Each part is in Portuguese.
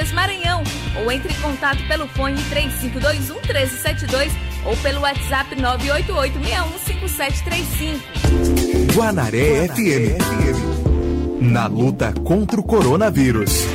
Dias, Maranhão. Ou entre em contato pelo fone 3521 1372 ou pelo WhatsApp 988-615735. Guanaré, Guanaré. FM. Na luta contra o coronavírus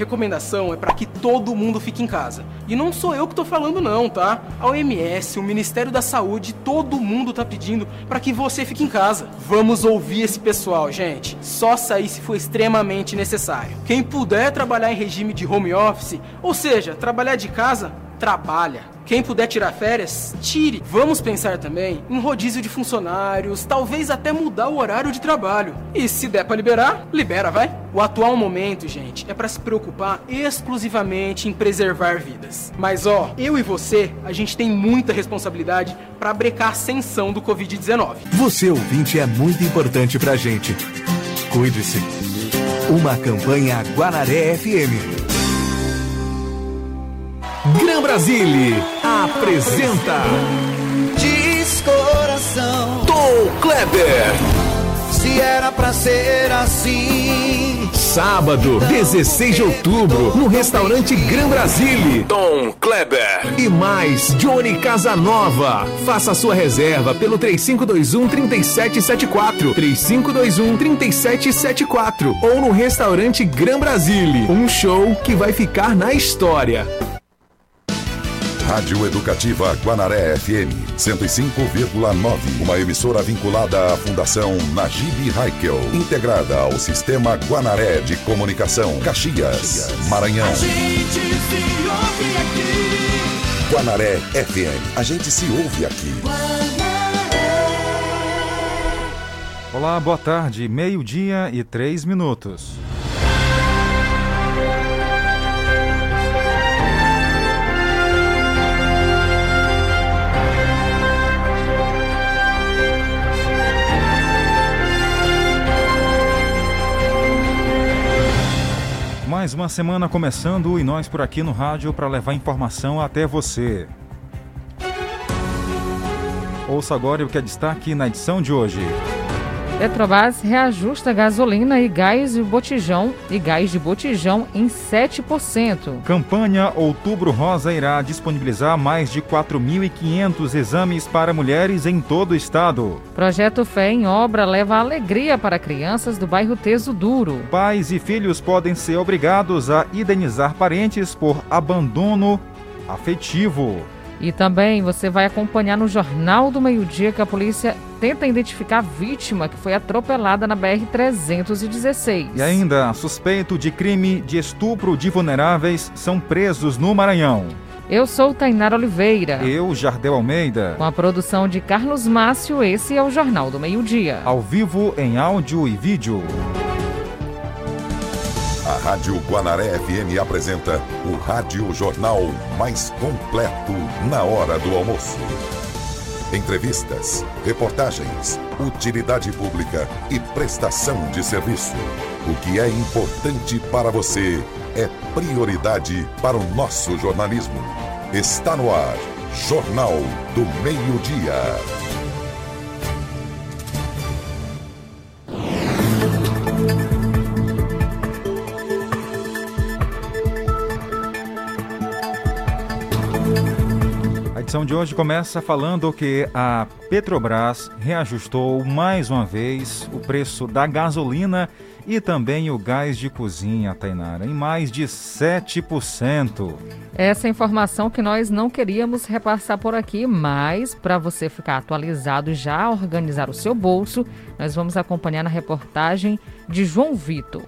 recomendação é para que todo mundo fique em casa. E não sou eu que tô falando não, tá? A OMS, o Ministério da Saúde, todo mundo tá pedindo para que você fique em casa. Vamos ouvir esse pessoal, gente. Só sair se for extremamente necessário. Quem puder trabalhar em regime de home office, ou seja, trabalhar de casa, trabalha. Quem puder tirar férias, tire. Vamos pensar também em rodízio de funcionários, talvez até mudar o horário de trabalho. E se der para liberar, libera, vai. O atual momento, gente, é para se preocupar exclusivamente em preservar vidas. Mas ó, eu e você, a gente tem muita responsabilidade para brecar a ascensão do COVID-19. Você ouvinte é muito importante pra gente. Cuide-se. Uma campanha Guanaré FM. Gran Brasile apresenta Diz coração Tom Kleber Se era pra ser assim Sábado, 16 de outubro, no restaurante Gran Brasile. Tom Kleber. E mais, Johnny Casanova. Faça sua reserva pelo 3521 3774. 3521 3774. Ou no restaurante Gran Brasile. Um show que vai ficar na história. Rádio Educativa Guanaré FM 105,9. Uma emissora vinculada à Fundação Najib Haikel, integrada ao Sistema Guanaré de Comunicação, Caxias, Maranhão. A gente se ouve aqui. Guanaré FM. A gente se ouve aqui. Olá, boa tarde. Meio-dia e três minutos. Mais uma semana começando e nós por aqui no rádio para levar informação até você. Ouça agora o que é destaque na edição de hoje. Petrobras reajusta gasolina e gás de botijão e gás de botijão em 7%. Campanha Outubro Rosa irá disponibilizar mais de 4.500 exames para mulheres em todo o estado. Projeto Fé em Obra leva alegria para crianças do bairro Teso Duro. Pais e filhos podem ser obrigados a indenizar parentes por abandono afetivo. E também você vai acompanhar no Jornal do Meio-Dia que a polícia tenta identificar a vítima que foi atropelada na BR-316. E ainda, suspeito de crime de estupro de vulneráveis são presos no Maranhão. Eu sou Tainara Oliveira. Eu, Jardel Almeida. Com a produção de Carlos Márcio, esse é o Jornal do Meio-Dia. Ao vivo, em áudio e vídeo. A Rádio Guanaré FM apresenta o Rádio Jornal mais completo na hora do almoço. Entrevistas, reportagens, utilidade pública e prestação de serviço. O que é importante para você é prioridade para o nosso jornalismo. Está no ar, Jornal do Meio-Dia. Edição de hoje começa falando que a Petrobras reajustou mais uma vez o preço da gasolina e também o gás de cozinha, Tainara, em mais de 7%. Essa informação que nós não queríamos repassar por aqui, mas para você ficar atualizado e já organizar o seu bolso, nós vamos acompanhar na reportagem de João Vitor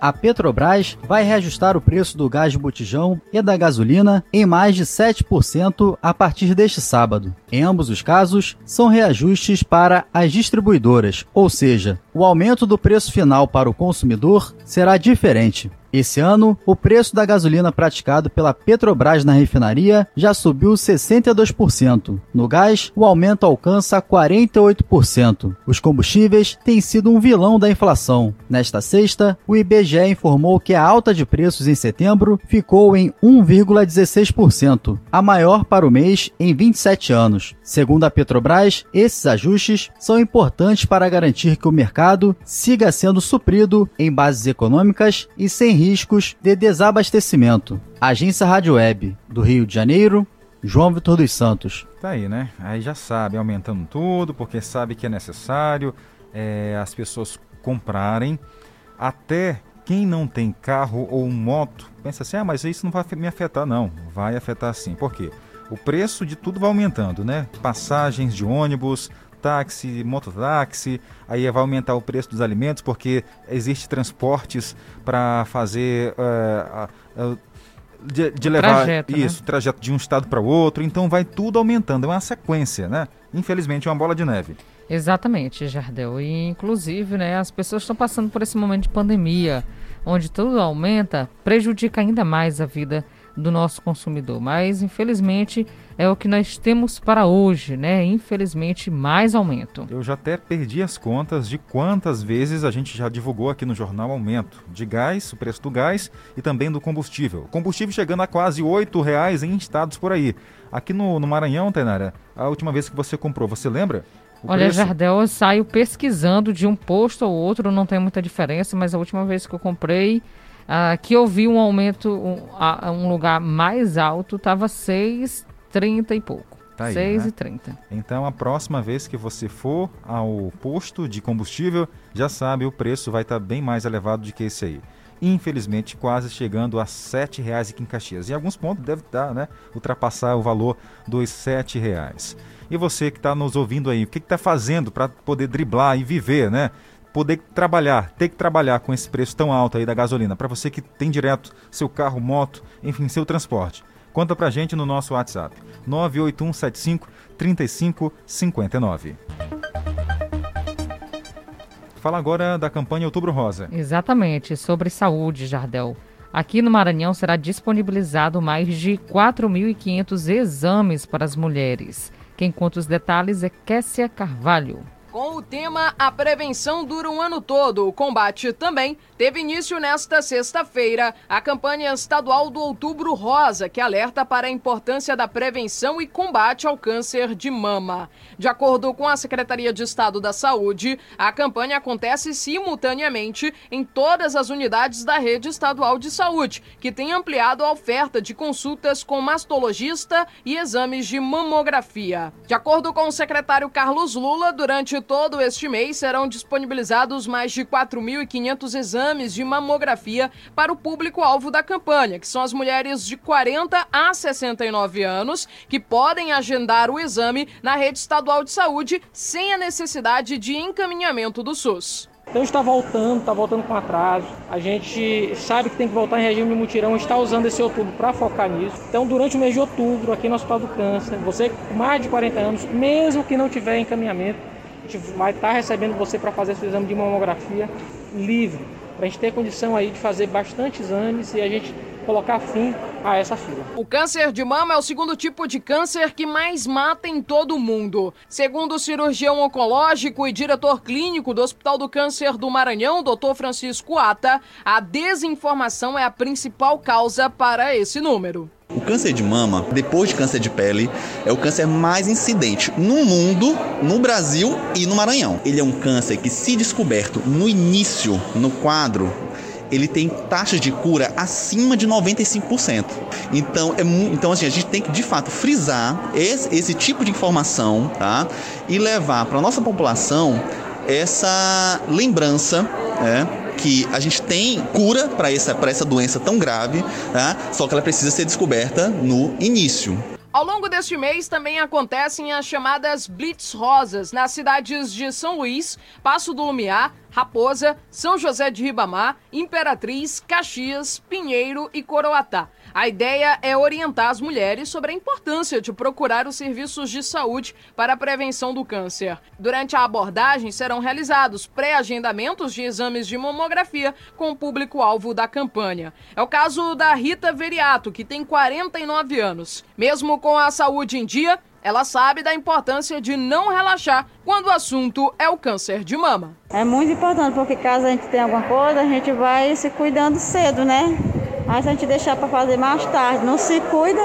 a Petrobras vai reajustar o preço do gás de botijão e da gasolina em mais de 7% a partir deste sábado. Em ambos os casos, são reajustes para as distribuidoras, ou seja, o aumento do preço final para o consumidor será diferente. Esse ano, o preço da gasolina praticado pela Petrobras na refinaria já subiu 62%. No gás, o aumento alcança 48%. Os combustíveis têm sido um vilão da inflação. Nesta sexta, o IBGE informou que a alta de preços em setembro ficou em 1,16%, a maior para o mês em 27 anos. Segundo a Petrobras, esses ajustes são importantes para garantir que o mercado siga sendo suprido em bases econômicas e sem riscos de desabastecimento. Agência Rádio Web, do Rio de Janeiro, João Vitor dos Santos. Tá aí, né? Aí já sabe, aumentando tudo, porque sabe que é necessário é, as pessoas comprarem. Até quem não tem carro ou moto pensa assim: ah, mas isso não vai me afetar, não. Vai afetar sim. Por quê? O preço de tudo vai aumentando, né? Passagens de ônibus, táxi, mototáxi, aí vai aumentar o preço dos alimentos porque existe transportes para fazer uh, uh, de, de, levar trajeto, né? isso, né? trajeto de um estado para o outro, então vai tudo aumentando, é uma sequência, né? Infelizmente é uma bola de neve. Exatamente, Jardel. E inclusive, né, as pessoas estão passando por esse momento de pandemia, onde tudo aumenta, prejudica ainda mais a vida do nosso consumidor. Mas, infelizmente, é o que nós temos para hoje, né? Infelizmente, mais aumento. Eu já até perdi as contas de quantas vezes a gente já divulgou aqui no jornal aumento de gás, o preço do gás e também do combustível. Combustível chegando a quase R$ reais em estados por aí. Aqui no, no Maranhão, Tainara, a última vez que você comprou, você lembra? O Olha, preço? Jardel, eu saio pesquisando de um posto ou outro, não tem muita diferença, mas a última vez que eu comprei Uh, que eu vi um aumento, um, a, um lugar mais alto, estava 6,30 e pouco. Tá aí, 6,30. Né? Então, a próxima vez que você for ao posto de combustível, já sabe, o preço vai estar tá bem mais elevado do que esse aí. Infelizmente, quase chegando a R$ 7,00 aqui em Caxias. Em alguns pontos deve estar, né? Ultrapassar o valor dos R$ 7,00. E você que está nos ouvindo aí, o que está fazendo para poder driblar e viver, né? poder trabalhar, ter que trabalhar com esse preço tão alto aí da gasolina, para você que tem direto seu carro, moto, enfim, seu transporte. Conta pra gente no nosso WhatsApp, 98175 3559. Fala agora da campanha Outubro Rosa. Exatamente, sobre saúde, Jardel. Aqui no Maranhão será disponibilizado mais de 4.500 exames para as mulheres. Quem conta os detalhes é Kessia Carvalho. Com o tema A Prevenção Dura um Ano Todo, o combate também teve início nesta sexta-feira a campanha estadual do Outubro Rosa, que alerta para a importância da prevenção e combate ao câncer de mama. De acordo com a Secretaria de Estado da Saúde, a campanha acontece simultaneamente em todas as unidades da rede estadual de saúde, que tem ampliado a oferta de consultas com mastologista e exames de mamografia. De acordo com o secretário Carlos Lula, durante todo este mês serão disponibilizados mais de 4.500 exames de mamografia para o público-alvo da campanha, que são as mulheres de 40 a 69 anos, que podem agendar o exame na rede estadual de saúde sem a necessidade de encaminhamento do SUS. Então está voltando, está voltando com atraso. A gente sabe que tem que voltar em regime de mutirão, está usando esse outubro para focar nisso. Então, durante o mês de outubro, aqui no Hospital do Câncer, você com mais de 40 anos, mesmo que não tiver encaminhamento, gente vai estar tá recebendo você para fazer seu exame de mamografia livre, para a gente ter condição aí de fazer bastante exames e a gente colocar fim a essa fila. O câncer de mama é o segundo tipo de câncer que mais mata em todo o mundo. Segundo o cirurgião oncológico e diretor clínico do Hospital do Câncer do Maranhão, Dr. Francisco Ata, a desinformação é a principal causa para esse número. O câncer de mama, depois de câncer de pele, é o câncer mais incidente no mundo, no Brasil e no Maranhão. Ele é um câncer que, se descoberto no início, no quadro, ele tem taxas de cura acima de 95%. Então, é então assim, a gente tem que de fato frisar esse, esse tipo de informação tá? e levar para a nossa população essa lembrança né, que a gente tem cura para essa, essa doença tão grave, tá? só que ela precisa ser descoberta no início. Ao longo deste mês também acontecem as chamadas Blitz Rosas nas cidades de São Luís, Passo do Lumiar, Raposa, São José de Ribamar, Imperatriz, Caxias, Pinheiro e Coroatá. A ideia é orientar as mulheres sobre a importância de procurar os serviços de saúde para a prevenção do câncer. Durante a abordagem serão realizados pré-agendamentos de exames de mamografia com o público-alvo da campanha. É o caso da Rita Veriato, que tem 49 anos. Mesmo com a saúde em dia, ela sabe da importância de não relaxar quando o assunto é o câncer de mama. É muito importante, porque caso a gente tenha alguma coisa, a gente vai se cuidando cedo, né? Mas se a gente deixar para fazer mais tarde, não se cuida,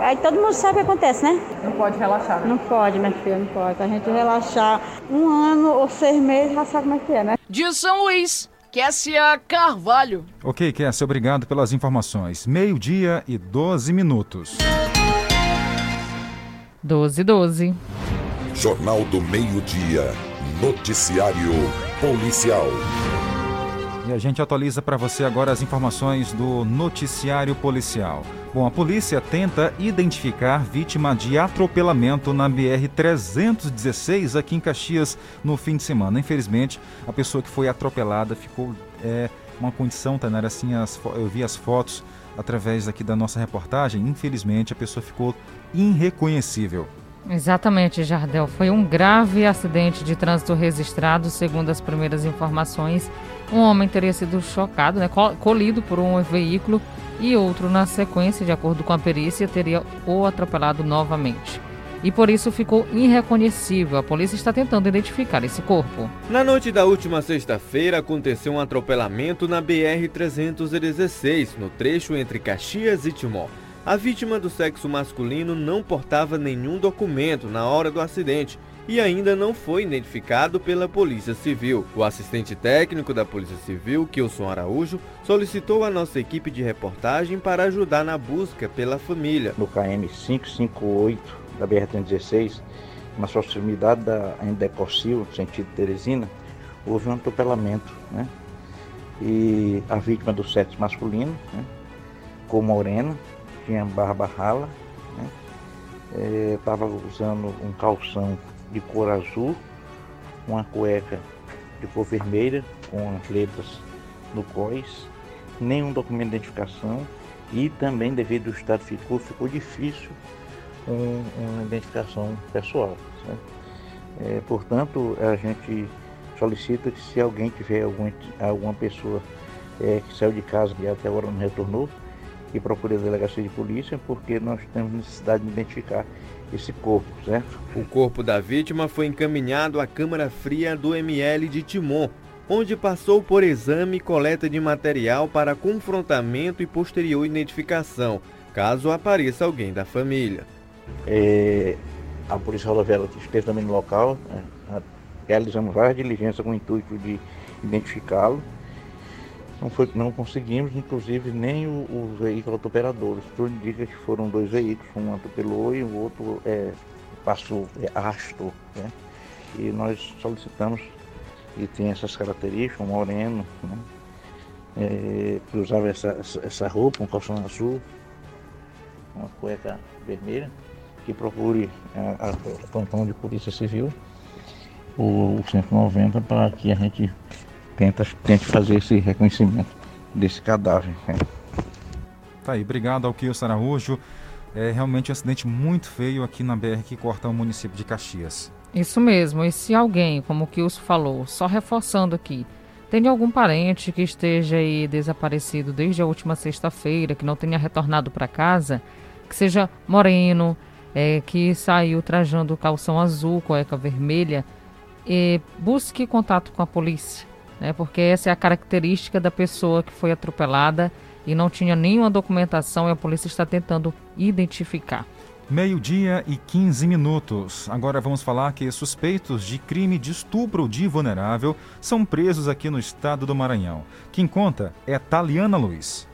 aí todo mundo sabe o que acontece, né? Não pode relaxar. Não pode, minha filha, não pode. Se a gente relaxar um ano ou seis meses, já sabe como é que é, né? De São Luís, Kessia Carvalho. Ok, Kessia, obrigado pelas informações. Meio-dia e 12 minutos. 12 12. Jornal do Meio-Dia. Noticiário Policial. E a gente atualiza para você agora as informações do noticiário policial. Bom, a polícia tenta identificar vítima de atropelamento na BR-316 aqui em Caxias no fim de semana. Infelizmente, a pessoa que foi atropelada ficou é, uma condição, Tainara, assim, as, eu vi as fotos através aqui da nossa reportagem. Infelizmente, a pessoa ficou irreconhecível. Exatamente, Jardel. Foi um grave acidente de trânsito registrado, segundo as primeiras informações. Um homem teria sido chocado, né, colido por um veículo e outro, na sequência, de acordo com a perícia, teria o atropelado novamente. E por isso ficou irreconhecível. A polícia está tentando identificar esse corpo. Na noite da última sexta-feira, aconteceu um atropelamento na BR-316, no trecho entre Caxias e Timó. A vítima do sexo masculino não portava nenhum documento na hora do acidente e ainda não foi identificado pela Polícia Civil. O assistente técnico da Polícia Civil, Kilson Araújo, solicitou a nossa equipe de reportagem para ajudar na busca pela família. No KM 558 da BR-316, na proximidade da Endecossil, sentido Teresina, houve um atropelamento, né? E a vítima do sexo masculino, né? com morena, tinha barba rala, estava né? é, usando um calção de cor azul, uma cueca de cor vermelha com as letras no cós, nenhum documento de identificação e também devido ao estado ficou, ficou difícil um, uma identificação pessoal. É, portanto, a gente solicita que se alguém tiver algum, alguma pessoa é, que saiu de casa e até agora não retornou, e procure a delegacia de polícia porque nós temos necessidade de identificar esse corpo, certo? O corpo da vítima foi encaminhado à Câmara Fria do ML de Timon, onde passou por exame e coleta de material para confrontamento e posterior identificação, caso apareça alguém da família. É, a Polícia Rodoviária esteve também no local, né? realizamos várias diligências com o intuito de identificá-lo não, foi, não conseguimos, inclusive, nem o, o veículo. Tudo indica que foram dois veículos, um atropelou e o outro é, passou, é. Né? E nós solicitamos, e tem essas características, um moreno, né? é, que usava essa, essa roupa, um calção azul, uma cueca vermelha, que procure a, a, plantão de polícia civil, o 190, para que a gente tenta, tente fazer esse reconhecimento desse cadáver. Né? Tá aí, obrigado ao Kilson Araújo. É realmente um acidente muito feio aqui na BR que corta o município de Caxias. Isso mesmo, e se alguém, como o Kilson falou, só reforçando aqui, tem algum parente que esteja aí desaparecido desde a última sexta-feira, que não tenha retornado para casa, que seja moreno, é, que saiu trajando calção azul, cueca vermelha, e busque contato com a polícia né? Porque essa é a característica da pessoa que foi atropelada e não tinha nenhuma documentação e a polícia está tentando identificar. Meio-dia e 15 minutos. Agora vamos falar que suspeitos de crime de estupro de vulnerável são presos aqui no estado do Maranhão. Quem conta é Taliana Luiz.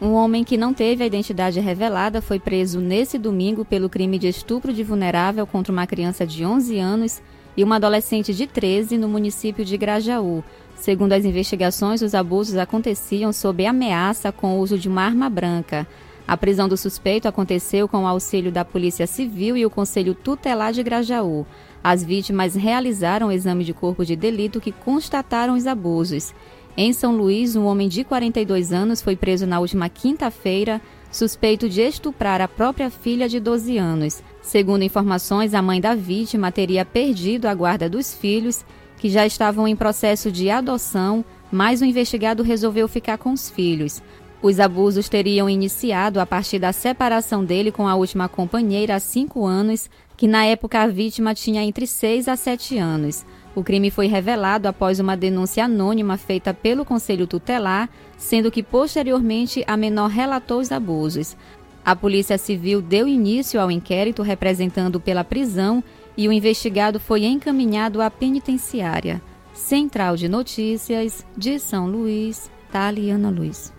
Um homem que não teve a identidade revelada foi preso nesse domingo pelo crime de estupro de vulnerável contra uma criança de 11 anos e uma adolescente de 13 no município de Grajaú. Segundo as investigações, os abusos aconteciam sob ameaça com o uso de uma arma branca. A prisão do suspeito aconteceu com o auxílio da Polícia Civil e o Conselho Tutelar de Grajaú. As vítimas realizaram o exame de corpo de delito que constataram os abusos. Em São Luís, um homem de 42 anos foi preso na última quinta-feira, suspeito de estuprar a própria filha de 12 anos. Segundo informações, a mãe da vítima teria perdido a guarda dos filhos, que já estavam em processo de adoção, mas o investigado resolveu ficar com os filhos. Os abusos teriam iniciado a partir da separação dele com a última companheira há cinco anos, que na época a vítima tinha entre seis a sete anos. O crime foi revelado após uma denúncia anônima feita pelo Conselho Tutelar, sendo que posteriormente a menor relatou os abusos. A Polícia Civil deu início ao inquérito representando pela prisão e o investigado foi encaminhado à penitenciária. Central de Notícias de São Luís, Taliana Luiz.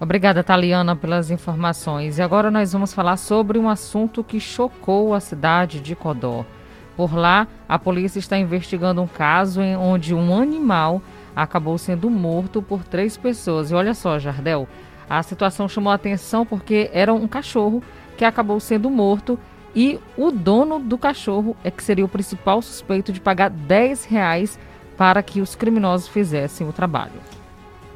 Obrigada, Taliana, pelas informações. E agora nós vamos falar sobre um assunto que chocou a cidade de Codó. Por lá, a polícia está investigando um caso em onde um animal acabou sendo morto por três pessoas. E olha só, Jardel, a situação chamou a atenção porque era um cachorro que acabou sendo morto e o dono do cachorro é que seria o principal suspeito de pagar 10 reais para que os criminosos fizessem o trabalho.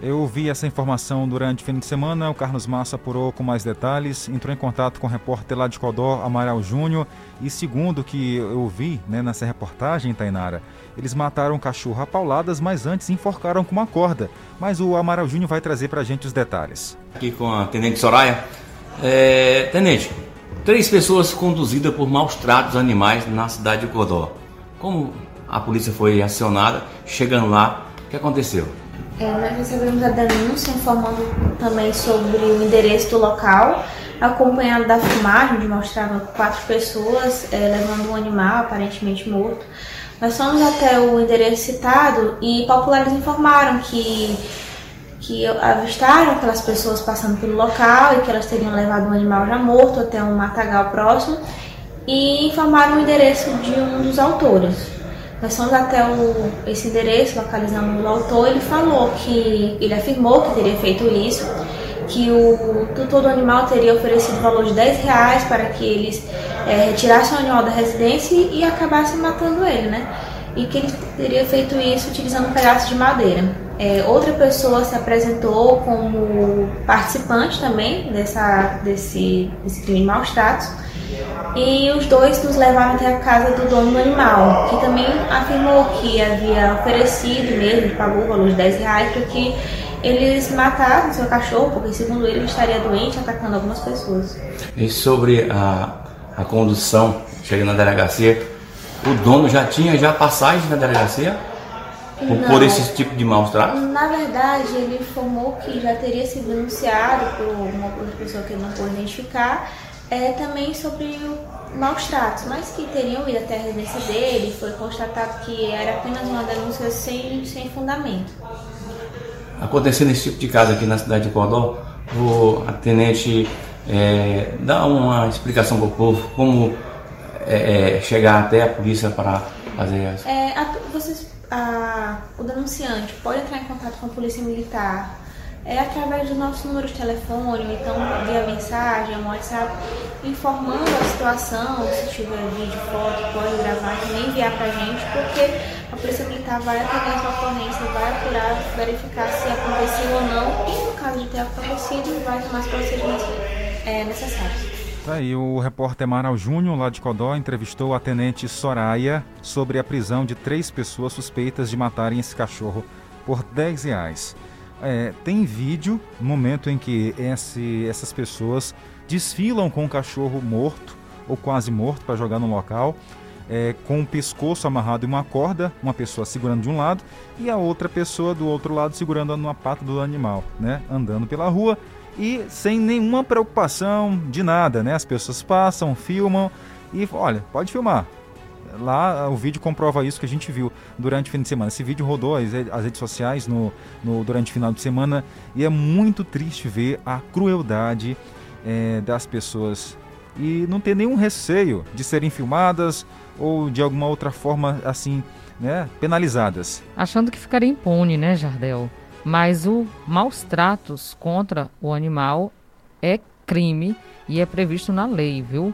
Eu vi essa informação durante o fim de semana. O Carlos Massa apurou com mais detalhes, entrou em contato com o repórter lá de Codó, Amaral Júnior. E segundo que eu vi né, nessa reportagem, Tainara, eles mataram o cachorro a pauladas, mas antes enforcaram com uma corda. Mas o Amaral Júnior vai trazer para a gente os detalhes. Aqui com a Tenente Soraya. É, tenente, três pessoas conduzidas por maus tratos animais na cidade de Codó. Como a polícia foi acionada, chegando lá, o que aconteceu? É, nós recebemos a denúncia informando também sobre o endereço do local, acompanhado da filmagem, onde mostrava quatro pessoas é, levando um animal aparentemente morto. Nós fomos até o endereço citado e populares informaram que, que avistaram aquelas pessoas passando pelo local e que elas teriam levado um animal já morto até um matagal próximo e informaram o endereço de um dos autores. Nós fomos até o, esse endereço, localizamos o autor, ele falou que, ele afirmou que teria feito isso, que o tutor do animal teria oferecido o valor de 10 reais para que eles é, retirassem o animal da residência e, acabassem matando ele, né? E que ele teria feito isso utilizando um pedaço de madeira. É, outra pessoa se apresentou como participante também dessa, desse, desse crime de maus tratos e os dois nos levaram até a casa do dono do animal, que também afirmou que havia oferecido mesmo, pagou o valor de 10 reais para que eles matassem seu cachorro, porque segundo ele, ele estaria doente, atacando algumas pessoas. E sobre a, a condução, chegando na delegacia, o dono já tinha já passagem na delegacia? Por, por esse tipo de maus tratos? Na verdade, ele informou que já teria sido denunciado por uma pessoa que ele não pôde identificar é, também sobre o maus tratos, mas que teriam ido até a residência dele, foi constatado que era apenas uma denúncia sem, sem fundamento. Acontecendo esse tipo de caso aqui na cidade de Cordó, o tenente é, dá uma explicação para o povo como é, é, chegar até a polícia para fazer as... É, a, vocês, a, o denunciante pode entrar em contato com a polícia militar é através do nosso número de telefone, ou então via mensagem, um WhatsApp, informando a situação, se tiver vídeo, foto, pode gravar também enviar pra gente, porque a Polícia Militar vai atender essa ocorrência, vai apurar, verificar se aconteceu ou não, e no caso de ter acontecido, vai tomar os procedimentos é, necessários. Tá aí, o repórter Amaral Júnior, lá de Codó, entrevistou a tenente Soraya sobre a prisão de três pessoas suspeitas de matarem esse cachorro por 10 reais. É, tem vídeo, no momento em que esse, essas pessoas desfilam com o cachorro morto ou quase morto para jogar no local, é, com o pescoço amarrado em uma corda, uma pessoa segurando de um lado e a outra pessoa do outro lado segurando numa pata do animal, né? Andando pela rua e sem nenhuma preocupação de nada, né? As pessoas passam, filmam e olha, pode filmar, lá o vídeo comprova isso que a gente viu durante o fim de semana. Esse vídeo rodou as, as redes sociais no, no, durante o final de semana e é muito triste ver a crueldade é, das pessoas e não ter nenhum receio de serem filmadas ou de alguma outra forma assim, né, penalizadas. Achando que ficaria impune, né, Jardel? Mas o maus tratos contra o animal é crime e é previsto na lei, viu?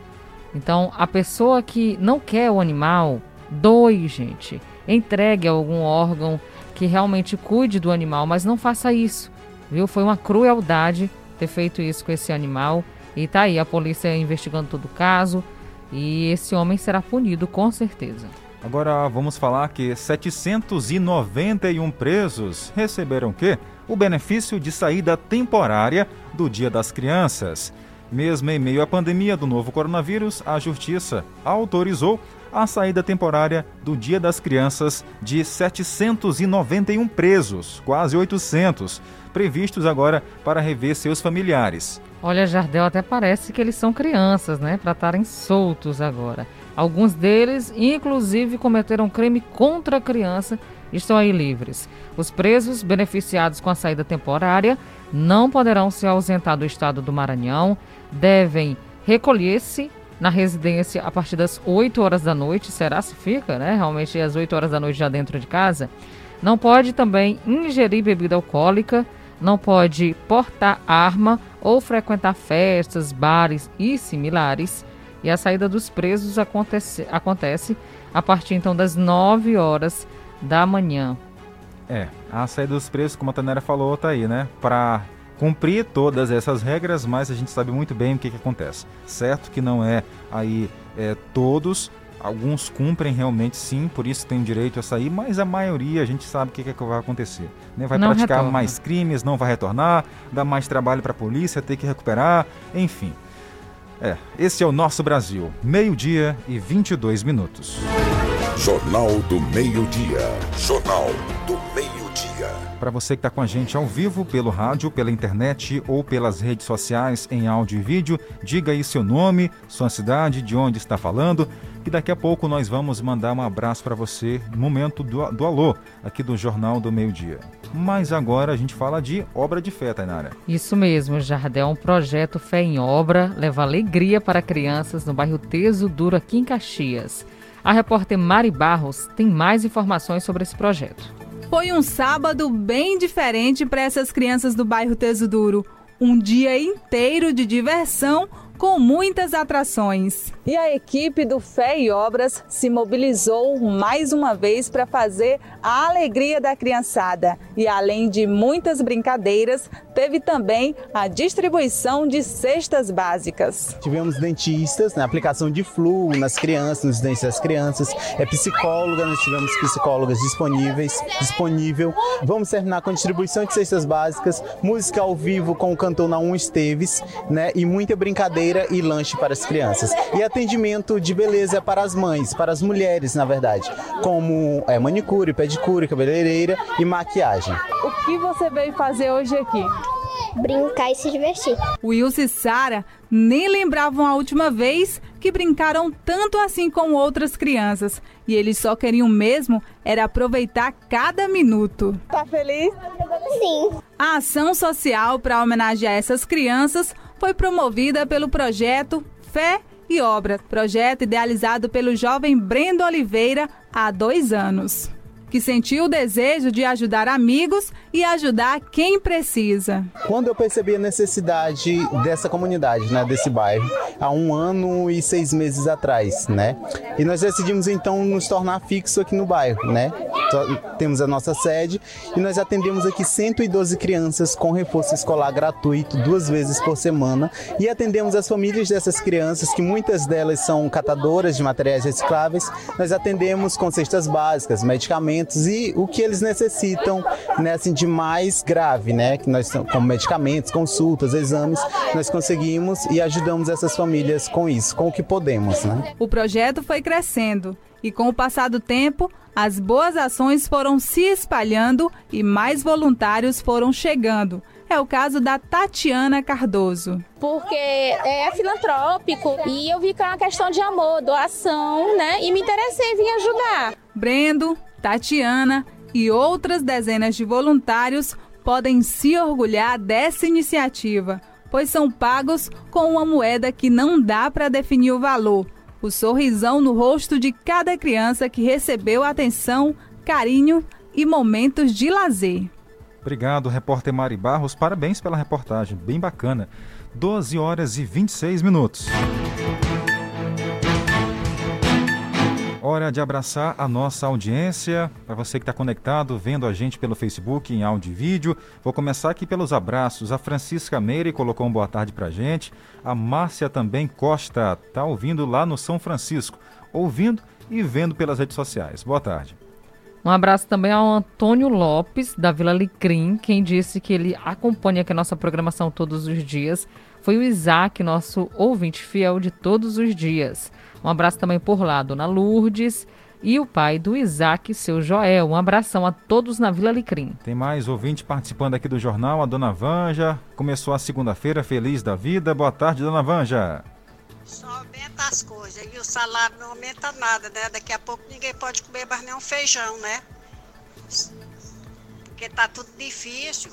Então, a pessoa que não quer o animal, Doe, gente. Entregue a algum órgão que realmente cuide do animal, mas não faça isso, viu? Foi uma crueldade ter feito isso com esse animal. E tá aí a polícia investigando todo o caso e esse homem será punido com certeza. Agora vamos falar que 791 presos receberam o quê? O benefício de saída temporária do Dia das Crianças. Mesmo em meio à pandemia do novo coronavírus, a Justiça autorizou a saída temporária do Dia das Crianças de 791 presos, quase 800, previstos agora para rever seus familiares. Olha, Jardel, até parece que eles são crianças, né? Para estarem soltos agora. Alguns deles, inclusive, cometeram crime contra a criança e estão aí livres. Os presos beneficiados com a saída temporária não poderão se ausentar do estado do Maranhão, devem recolher-se na residência a partir das 8 horas da noite. Será se fica, né? Realmente às 8 horas da noite já dentro de casa. Não pode também ingerir bebida alcoólica, não pode portar arma ou frequentar festas, bares e similares. E a saída dos presos acontece, acontece a partir então das 9 horas da manhã. É, a saída dos presos, como a Tanera falou, tá aí, né? Para cumprir todas essas regras, mas a gente sabe muito bem o que, que acontece. Certo que não é aí é, todos, alguns cumprem realmente sim, por isso tem direito a sair, mas a maioria a gente sabe o que, que vai acontecer. Né? Vai não praticar retorna. mais crimes, não vai retornar, dá mais trabalho para a polícia, ter que recuperar, enfim. É, esse é o nosso Brasil. Meio-dia e 22 minutos. Jornal do Meio-Dia. Jornal do Meio-Dia. Para você que está com a gente ao vivo, pelo rádio, pela internet ou pelas redes sociais em áudio e vídeo, diga aí seu nome, sua cidade, de onde está falando, que daqui a pouco nós vamos mandar um abraço para você no momento do, do alô, aqui do Jornal do Meio Dia. Mas agora a gente fala de obra de fé, Tainara. Isso mesmo, Jardel, um projeto Fé em Obra, leva alegria para crianças no bairro Teso Duro, aqui em Caxias. A repórter Mari Barros tem mais informações sobre esse projeto. Foi um sábado bem diferente para essas crianças do bairro Teso Duro. Um dia inteiro de diversão com muitas atrações. E a equipe do Fé e Obras se mobilizou mais uma vez para fazer a alegria da criançada. E além de muitas brincadeiras, teve também a distribuição de cestas básicas. Tivemos dentistas, na né, aplicação de flu nas crianças, nos dentes das crianças, é psicóloga, nós tivemos psicólogas disponíveis, disponível. Vamos terminar com a distribuição de cestas básicas, música ao vivo com o cantor Naum Esteves, né, e muita brincadeira e lanche para as crianças. E atendimento de beleza para as mães, para as mulheres, na verdade, como é, manicure, pedicure, cabeleireira e maquiagem. O que você veio fazer hoje aqui? brincar e se divertir. Wilson e Sara nem lembravam a última vez que brincaram tanto assim com outras crianças. E eles só queriam mesmo era aproveitar cada minuto. Tá feliz? Sim. A ação social para homenagear essas crianças foi promovida pelo projeto Fé e Obra, projeto idealizado pelo jovem Brendo Oliveira há dois anos que sentiu o desejo de ajudar amigos e ajudar quem precisa. Quando eu percebi a necessidade dessa comunidade, né, desse bairro, há um ano e seis meses atrás, né, e nós decidimos então nos tornar fixo aqui no bairro, né. Temos a nossa sede e nós atendemos aqui 112 crianças com reforço escolar gratuito duas vezes por semana e atendemos as famílias dessas crianças, que muitas delas são catadoras de materiais recicláveis. Nós atendemos com cestas básicas, medicamentos medicamentos e o que eles necessitam, né, assim, de mais grave, né, que nós como medicamentos, consultas, exames, nós conseguimos e ajudamos essas famílias com isso, com o que podemos, né? O projeto foi crescendo e com o passar do tempo, as boas ações foram se espalhando e mais voluntários foram chegando. É o caso da Tatiana Cardoso. Porque é filantrópico e eu vi que é uma questão de amor, doação, né? E me interessei em vir ajudar. Brendo, Tatiana e outras dezenas de voluntários podem se orgulhar dessa iniciativa, pois são pagos com uma moeda que não dá para definir o valor. O sorrisão no rosto de cada criança que recebeu atenção, carinho e momentos de lazer. Obrigado, repórter Mari Barros. Parabéns pela reportagem, bem bacana. 12 horas e 26 minutos. Hora de abraçar a nossa audiência. Para você que está conectado, vendo a gente pelo Facebook em áudio e vídeo. Vou começar aqui pelos abraços. A Francisca Meire colocou um boa tarde para gente. A Márcia também Costa está ouvindo lá no São Francisco. Ouvindo e vendo pelas redes sociais. Boa tarde. Um abraço também ao Antônio Lopes, da Vila Licrim, quem disse que ele acompanha aqui a nossa programação todos os dias. Foi o Isaac, nosso ouvinte fiel de todos os dias. Um abraço também por lá, Dona Lourdes e o pai do Isaac, seu Joel. Um abração a todos na Vila Licrim. Tem mais ouvinte participando aqui do jornal, a Dona Vanja. Começou a segunda-feira feliz da vida. Boa tarde, Dona Vanja. Só aumenta as coisas e o salário não aumenta nada, né? Daqui a pouco ninguém pode comer mais nem um feijão, né? Porque tá tudo difícil.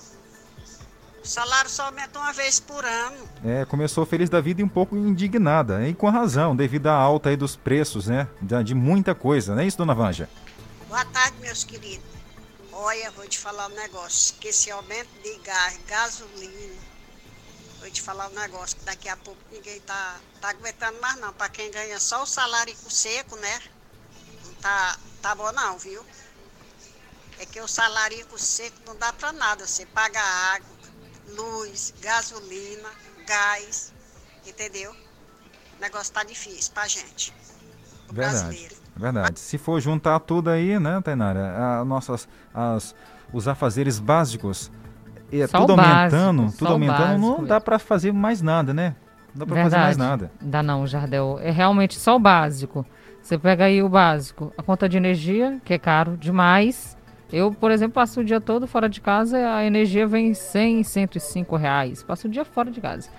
O salário só aumenta uma vez por ano. É, começou feliz da vida e um pouco indignada, e com razão, devido à alta aí dos preços, né? De, de muita coisa, não é isso, dona Vanja? Boa tarde, meus queridos. Olha, vou te falar um negócio, que esse aumento de gás, gasolina, vou te falar um negócio, que daqui a pouco ninguém tá, tá aguentando mais não. Para quem ganha só o salário seco, né? Não tá, tá bom não, viu? É que o salário seco não dá para nada. Você paga água, luz, gasolina, gás, entendeu? O negócio tá difícil pra gente. O Verdade. brasileiro. Verdade. Se for juntar tudo aí, né, Tainara? A, nossas, as, os afazeres básicos, é Só tudo aumentando, básico, tudo aumentando, não dá para fazer mais nada, né? Não dá para fazer mais nada. Dá não, Jardel. É realmente só o básico. Você pega aí o básico. A conta de energia, que é caro demais. Eu, por exemplo, passo o dia todo fora de casa, a energia vem 100, 105 reais. Passo o dia fora de casa.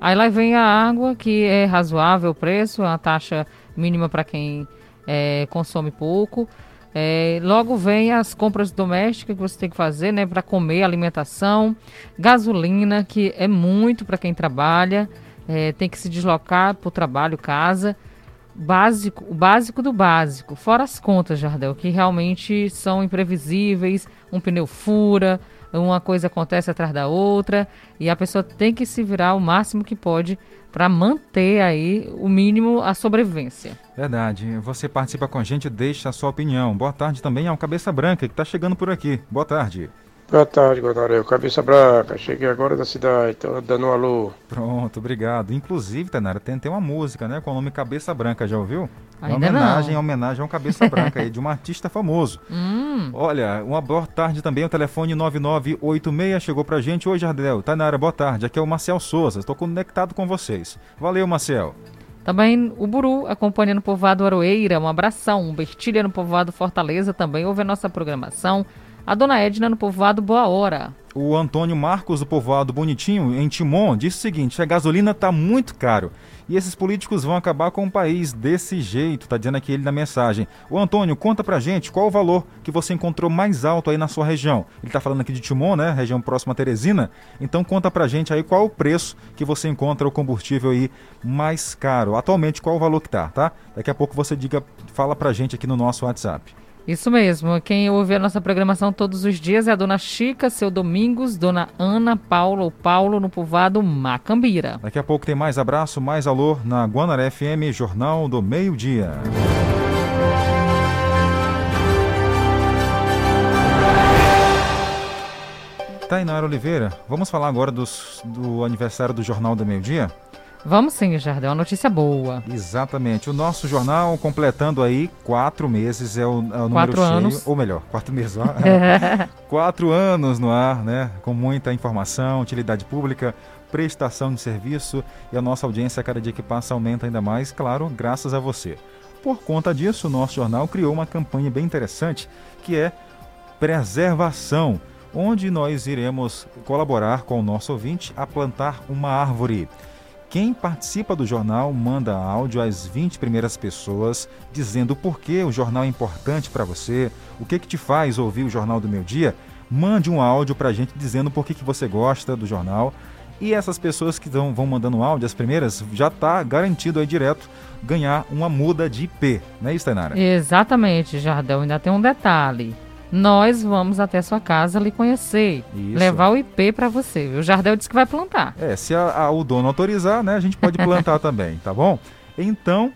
Aí lá vem a água, que é razoável o preço, a taxa mínima para quem é, consome pouco. É, logo vem as compras domésticas que você tem que fazer, né, para comer, alimentação, gasolina, que é muito para quem trabalha, é, tem que se deslocar para o trabalho, casa básico, o básico do básico, fora as contas, Jardel, que realmente são imprevisíveis, um pneu fura, uma coisa acontece atrás da outra, e a pessoa tem que se virar o máximo que pode para manter aí o mínimo a sobrevivência. Verdade. Você participa com a gente, deixa a sua opinião. Boa tarde também ao Cabeça Branca, que está chegando por aqui. Boa tarde. Boa tarde, Guanaré. Cabeça Branca, cheguei agora da cidade, tô dando um alô. Pronto, obrigado. Inclusive, Tanara, tem, tem uma música, né, com o nome Cabeça Branca, já ouviu? Uma Ainda homenagem, não. homenagem ao Cabeça Branca aí, de um artista famoso. Hum. Olha, uma boa tarde também, o telefone 9986 chegou pra gente. Oi, Jardel. Tanara, boa tarde. Aqui é o Marcel Souza, estou conectado com vocês. Valeu, Marcel. Também o Buru, acompanhando o povoado Aroeira, um abração. Um Bertilha no povoado Fortaleza também ouve a nossa programação. A dona Edna no povoado Boa Hora. O Antônio Marcos do povoado Bonitinho, em Timon, disse o seguinte: a gasolina está muito caro. E esses políticos vão acabar com o país desse jeito, tá dizendo aqui ele na mensagem. O Antônio, conta pra gente qual o valor que você encontrou mais alto aí na sua região. Ele tá falando aqui de Timon, né? Região próxima a Teresina. Então conta pra gente aí qual o preço que você encontra o combustível aí mais caro. Atualmente, qual o valor que tá, tá? Daqui a pouco você diga, fala pra gente aqui no nosso WhatsApp. Isso mesmo. Quem ouve a nossa programação todos os dias é a dona Chica, seu Domingos, dona Ana, Paulo ou Paulo no povoado Macambira. Daqui a pouco tem mais abraço, mais alô na Guanaré FM, Jornal do Meio Dia. Tainara Oliveira, vamos falar agora dos, do aniversário do Jornal do Meio Dia? Vamos sim, Jardel, uma notícia boa. Exatamente. O nosso jornal completando aí quatro meses é o, é o número Quatro cheio. anos. Ou melhor, quatro meses. ó. quatro anos no ar, né? Com muita informação, utilidade pública, prestação de serviço e a nossa audiência a cada dia que passa aumenta ainda mais, claro, graças a você. Por conta disso, o nosso jornal criou uma campanha bem interessante que é preservação, onde nós iremos colaborar com o nosso ouvinte a plantar uma árvore. Quem participa do jornal manda áudio às 20 primeiras pessoas dizendo por que o jornal é importante para você, o que, que te faz ouvir o Jornal do Meu Dia. Mande um áudio para a gente dizendo por que, que você gosta do jornal. E essas pessoas que vão, vão mandando áudio, as primeiras, já está garantido aí direto ganhar uma muda de IP. Não é isso, Tainara? Exatamente, Jardel. Ainda tem um detalhe. Nós vamos até sua casa lhe conhecer, Isso. levar o IP para você. O Jardel disse que vai plantar. É, se a- a- o dono autorizar, né, a gente pode plantar também, tá bom? Então,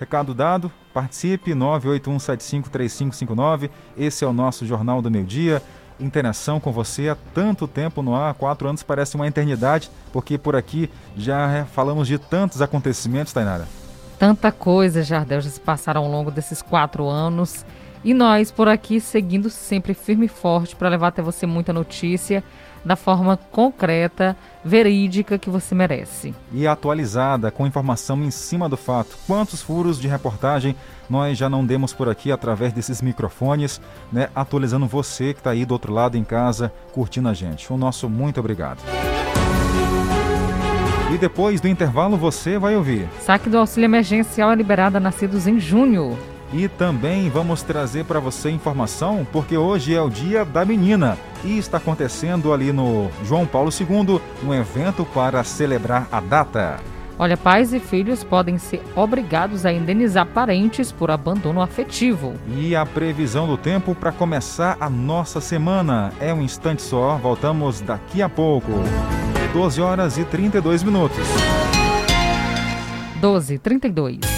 Recado dado, participe 981753559. Esse é o nosso Jornal do Meio Dia. Interação com você há tanto tempo no ar, quatro anos parece uma eternidade, porque por aqui já falamos de tantos acontecimentos, Tainara. Tanta coisa, Jardel, já se passaram ao longo desses quatro anos. E nós por aqui seguindo sempre firme e forte para levar até você muita notícia da forma concreta, verídica que você merece. E atualizada, com informação em cima do fato. Quantos furos de reportagem nós já não demos por aqui através desses microfones, né? Atualizando você que está aí do outro lado em casa, curtindo a gente. O nosso muito obrigado. E depois do intervalo você vai ouvir. Saque do auxílio emergencial é liberado a nascidos em junho. E também vamos trazer para você informação, porque hoje é o Dia da Menina e está acontecendo ali no João Paulo II um evento para celebrar a data. Olha, pais e filhos podem ser obrigados a indenizar parentes por abandono afetivo. E a previsão do tempo para começar a nossa semana é um instante só, voltamos daqui a pouco. 12 horas e 32 minutos. 12 e 32.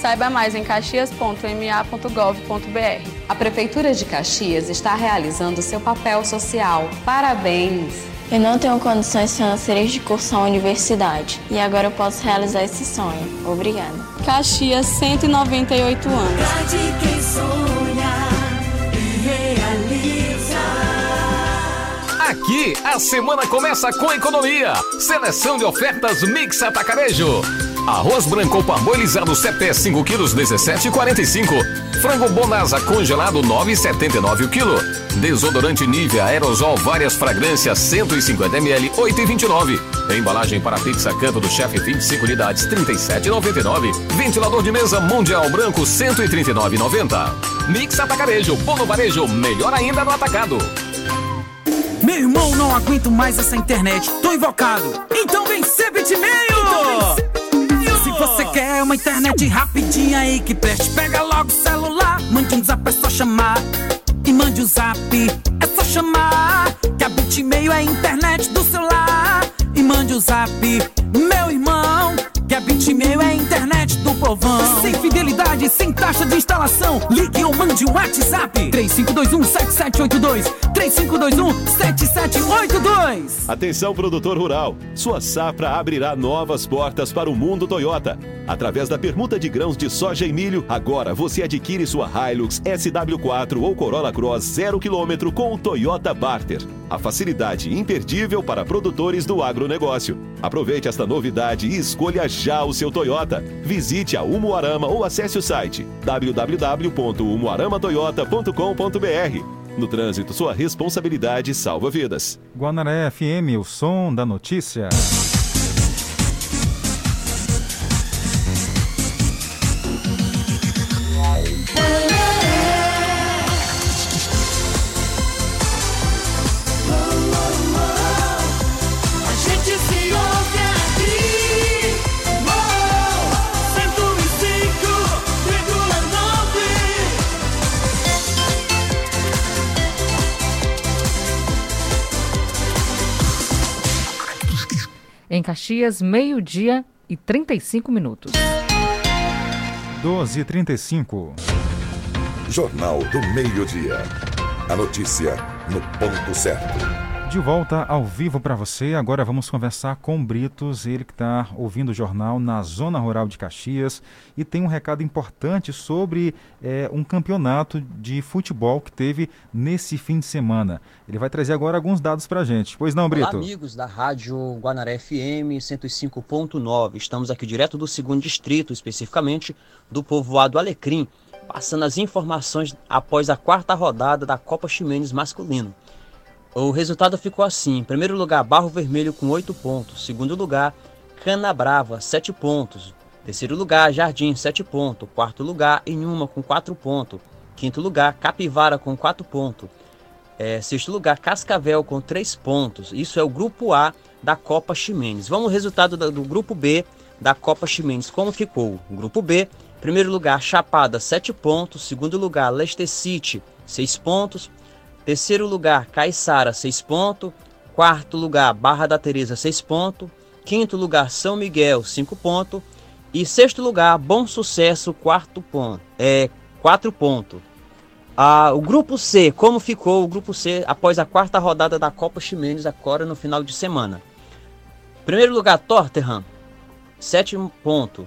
Saiba mais em caxias.ma.gov.br. A Prefeitura de Caxias está realizando seu papel social. Parabéns! Eu não tenho condições financeiras de cursar a universidade e agora eu posso realizar esse sonho. Obrigada. Caxias, 198 anos. quem sonha e realiza. Aqui, a semana começa com economia. Seleção de ofertas Mix Atacarejo. Arroz branco CP 5 quilos 17,45. Frango Bonasa congelado 9,79 o quilo. Desodorante Nivea aerosol várias fragrâncias 150 ml 8,29. Embalagem para pizza Canto do Chefe 25 unidades 37,99. Ventilador de mesa Mundial Branco 139,90. Mix Atacarejo, bom no varejo, melhor ainda no atacado. Meu irmão, não aguento mais essa internet, tô invocado. Então vem ser bitmail! Então vem ser você quer uma internet rapidinha aí que preste, pega logo o celular, mande um zap, é só chamar. E mande um zap, é só chamar. Que a Bitmail é a internet do celular. E mande um zap, meu irmão. Que Bitmail é a internet do povão. Sem fidelidade, sem taxa de instalação. Ligue ou mande um WhatsApp. 3521-7782. 3521-7782. Atenção, produtor rural. Sua safra abrirá novas portas para o mundo Toyota. Através da permuta de grãos de soja e milho, agora você adquire sua Hilux SW4 ou Corolla Cross 0 km com o Toyota Barter. A facilidade imperdível para produtores do agronegócio. Aproveite esta novidade e escolha já o seu Toyota. Visite a Umuarama ou acesse o site www.umuaramatoyota.com.br. No trânsito, sua responsabilidade salva vidas. Guanaré FM, o som da notícia. Caxias, meio-dia e 35 minutos. 12 e 35. Jornal do Meio-Dia. A notícia no ponto certo. De volta ao vivo para você. Agora vamos conversar com Britos, ele que está ouvindo o jornal na Zona Rural de Caxias e tem um recado importante sobre é, um campeonato de futebol que teve nesse fim de semana. Ele vai trazer agora alguns dados para a gente. Pois não, Brito? Olá, amigos da Rádio Guanaré FM 105.9. Estamos aqui direto do segundo distrito, especificamente do povoado Alecrim, passando as informações após a quarta rodada da Copa Ximenes masculino. O resultado ficou assim: em primeiro lugar, Barro Vermelho com 8 pontos. Segundo lugar, Cana Brava, 7 pontos. Terceiro lugar, Jardim, 7 pontos. Quarto lugar, Inhuma com 4 pontos. Quinto lugar, Capivara com 4 pontos. É, sexto lugar, Cascavel com 3 pontos. Isso é o grupo A da Copa Ximenes. Vamos ao resultado do, do grupo B da Copa Ximenes. Como ficou? O grupo B, primeiro lugar, Chapada, 7 pontos. Segundo lugar, Leicester City, 6 pontos. Terceiro lugar, Caiçara, 6 pontos. Quarto lugar, Barra da Teresa, 6 pontos. Quinto lugar, São Miguel, 5 pontos. E sexto lugar, Bom Sucesso, quarto ponto, é, 4 pontos. Ah, o grupo C, como ficou o grupo C após a quarta rodada da Copa Ximenes, agora no final de semana? Primeiro lugar, Tottenham, 7 pontos.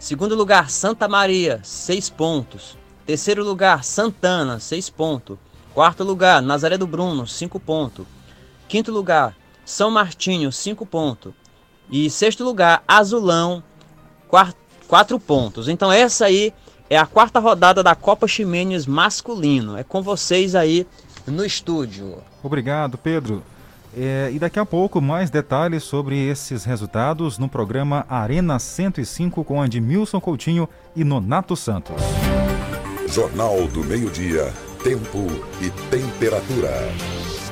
Segundo lugar, Santa Maria, 6 pontos. Terceiro lugar, Santana, 6 pontos. Quarto lugar, Nazaré do Bruno, 5 pontos. Quinto lugar, São Martinho, 5 pontos. E sexto lugar, Azulão, 4 pontos. Então essa aí é a quarta rodada da Copa Ximenes masculino. É com vocês aí no estúdio. Obrigado, Pedro. É, e daqui a pouco mais detalhes sobre esses resultados no programa Arena 105 com Admilson Coutinho e Nonato Santos. Jornal do Meio-Dia, Tempo e Temperatura.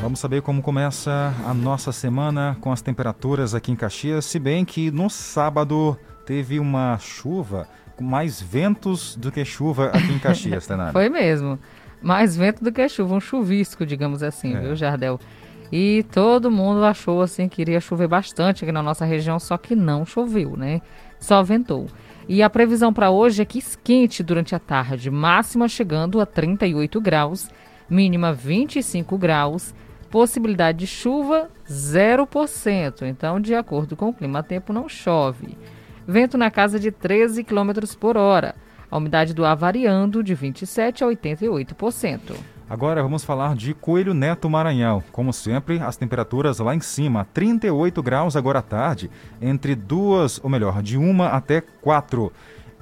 Vamos saber como começa a nossa semana com as temperaturas aqui em Caxias, se bem que no sábado teve uma chuva com mais ventos do que chuva aqui em Caxias, Tenara. Foi mesmo. Mais vento do que chuva, um chuvisco, digamos assim, é. viu, Jardel? E todo mundo achou assim que iria chover bastante aqui na nossa região, só que não choveu, né? Só ventou. E a previsão para hoje é que esquente durante a tarde, máxima chegando a 38 graus, mínima 25 graus, possibilidade de chuva 0%. Então, de acordo com o clima-tempo, não chove. Vento na casa de 13 km por hora. A umidade do ar variando de 27% a 88%. Agora vamos falar de Coelho Neto Maranhão. Como sempre, as temperaturas lá em cima, 38 graus agora à tarde, entre duas, ou melhor, de uma até quatro.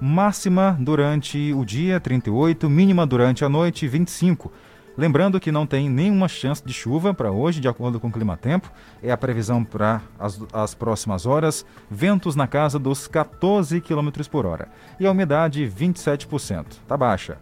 Máxima durante o dia, 38, mínima durante a noite, 25. Lembrando que não tem nenhuma chance de chuva para hoje, de acordo com o clima-tempo. É a previsão para as, as, próximas horas. Ventos na casa dos 14 km por hora. E a umidade 27%. Tá baixa.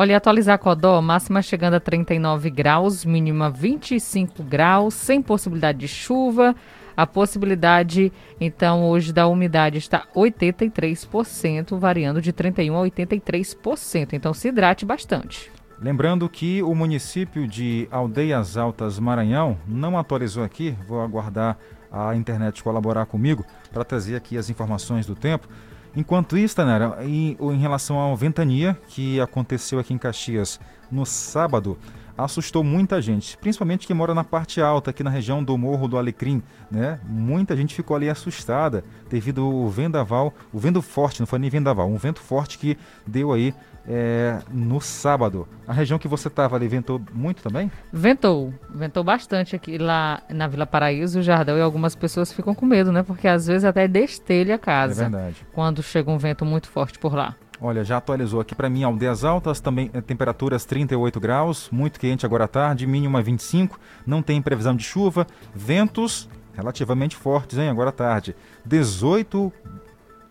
Olha, atualizar Codó, máxima chegando a 39 graus, mínima 25 graus, sem possibilidade de chuva. A possibilidade, então, hoje da umidade está 83%, variando de 31% a 83%. Então, se hidrate bastante. Lembrando que o município de Aldeias Altas Maranhão não atualizou aqui, vou aguardar a internet colaborar comigo para trazer aqui as informações do tempo. Enquanto isso, Tanera, em, em relação à ventania que aconteceu aqui em Caxias no sábado, assustou muita gente, principalmente quem mora na parte alta, aqui na região do Morro do Alecrim, né? Muita gente ficou ali assustada devido ao vendaval, o vento forte, não foi nem vendaval, um vento forte que deu aí é, no sábado. A região que você estava ali ventou muito também? Ventou, ventou bastante aqui lá na Vila Paraíso, o Jardel, e algumas pessoas ficam com medo, né? Porque às vezes até destelha a casa. É verdade. Quando chega um vento muito forte por lá. Olha, já atualizou aqui para mim aldeias altas, também eh, temperaturas 38 graus, muito quente agora à tarde, mínima 25, não tem previsão de chuva, ventos relativamente fortes, hein, agora à tarde, 18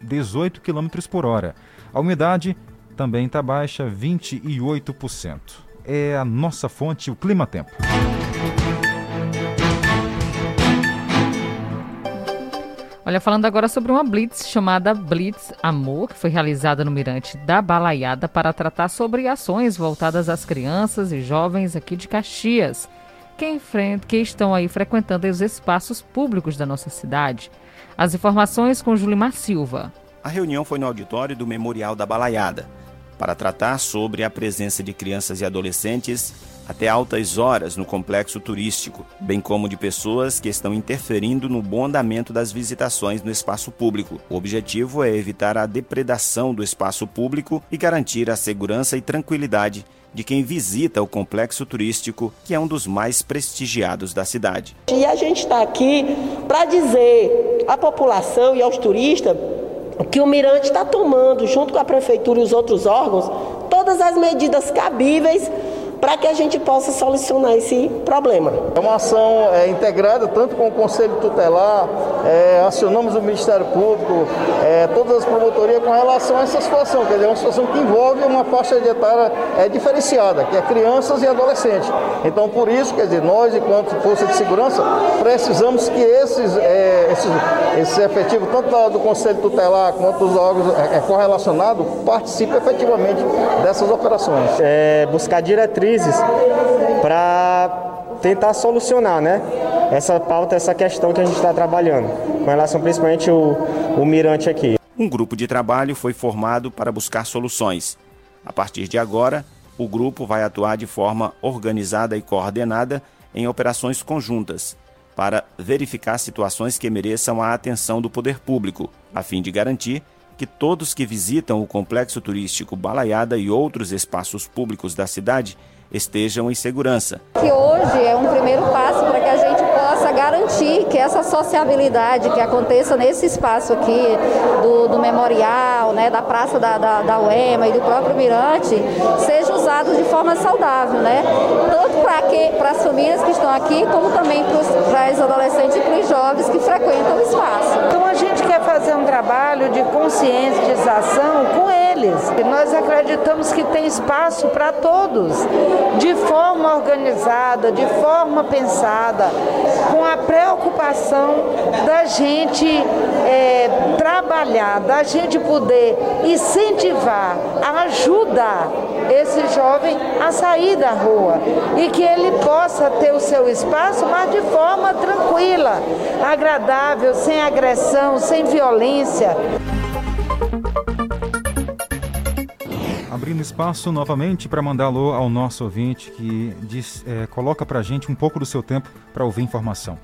18 km por hora. A umidade também está baixa, 28%. É a nossa fonte, o Clima Tempo. Olha, falando agora sobre uma blitz chamada Blitz Amor, que foi realizada no Mirante da Balaiada para tratar sobre ações voltadas às crianças e jovens aqui de Caxias, que, que estão aí frequentando os espaços públicos da nossa cidade. As informações com Julimar Silva. A reunião foi no auditório do Memorial da Balaiada para tratar sobre a presença de crianças e adolescentes até altas horas no complexo turístico, bem como de pessoas que estão interferindo no bom andamento das visitações no espaço público. O objetivo é evitar a depredação do espaço público e garantir a segurança e tranquilidade de quem visita o complexo turístico, que é um dos mais prestigiados da cidade. E a gente está aqui para dizer à população e aos turistas que o Mirante está tomando, junto com a prefeitura e os outros órgãos, todas as medidas cabíveis para que a gente possa solucionar esse problema. É uma ação é, integrada tanto com o Conselho Tutelar, é, acionamos o Ministério Público, é, todas as promotorias com relação a essa situação, quer dizer, é uma situação que envolve uma faixa de etária é, diferenciada, que é crianças e adolescentes. Então, por isso, quer dizer, nós, enquanto Força de Segurança, precisamos que esses, é, esses, esses efetivos, tanto do Conselho Tutelar quanto dos órgãos é, correlacionados, participem efetivamente dessas operações. É, buscar diretrizes para tentar solucionar, né? Essa pauta, essa questão que a gente está trabalhando, com relação principalmente o mirante aqui. Um grupo de trabalho foi formado para buscar soluções. A partir de agora, o grupo vai atuar de forma organizada e coordenada em operações conjuntas para verificar situações que mereçam a atenção do poder público, a fim de garantir que todos que visitam o complexo turístico Balaiada e outros espaços públicos da cidade estejam em segurança. Que hoje é um primeiro passo para que a gente possa garantir que essa sociabilidade que aconteça nesse espaço aqui do, do memorial, né, da praça da, da, da UEMA e do próprio Mirante, seja usado de forma saudável, né? Tanto para as famílias que estão aqui, como também para os adolescentes e para os jovens que frequentam o espaço. Então a gente quer fazer um trabalho de conscientização com eles. E nós acreditamos que tem espaço para todos de forma organizada, de forma pensada, com a preocupação da gente é, trabalhar, da gente poder incentivar, ajudar esse jovem a sair da rua e que ele possa ter o seu espaço, mas de forma tranquila, agradável, sem agressão, sem violência. Abrindo espaço novamente para mandar alô ao nosso ouvinte que diz, é, coloca para a gente um pouco do seu tempo para ouvir informação.